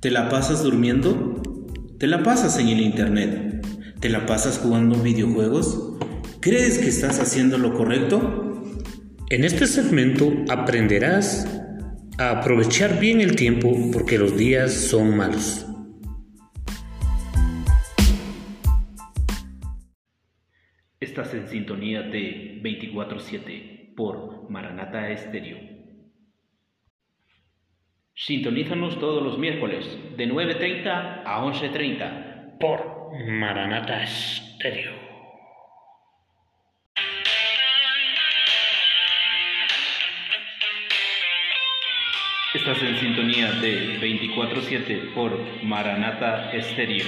¿Te la pasas durmiendo? ¿Te la pasas en el Internet? ¿Te la pasas jugando videojuegos? ¿Crees que estás haciendo lo correcto? En este segmento aprenderás a aprovechar bien el tiempo porque los días son malos. Estás en sintonía de 24-7 por Maranata Estéreo. Sintonízanos todos los miércoles de 9.30 a 11.30 por Maranata Estéreo. Estás en sintonía de 24-7 por Maranata Estéreo.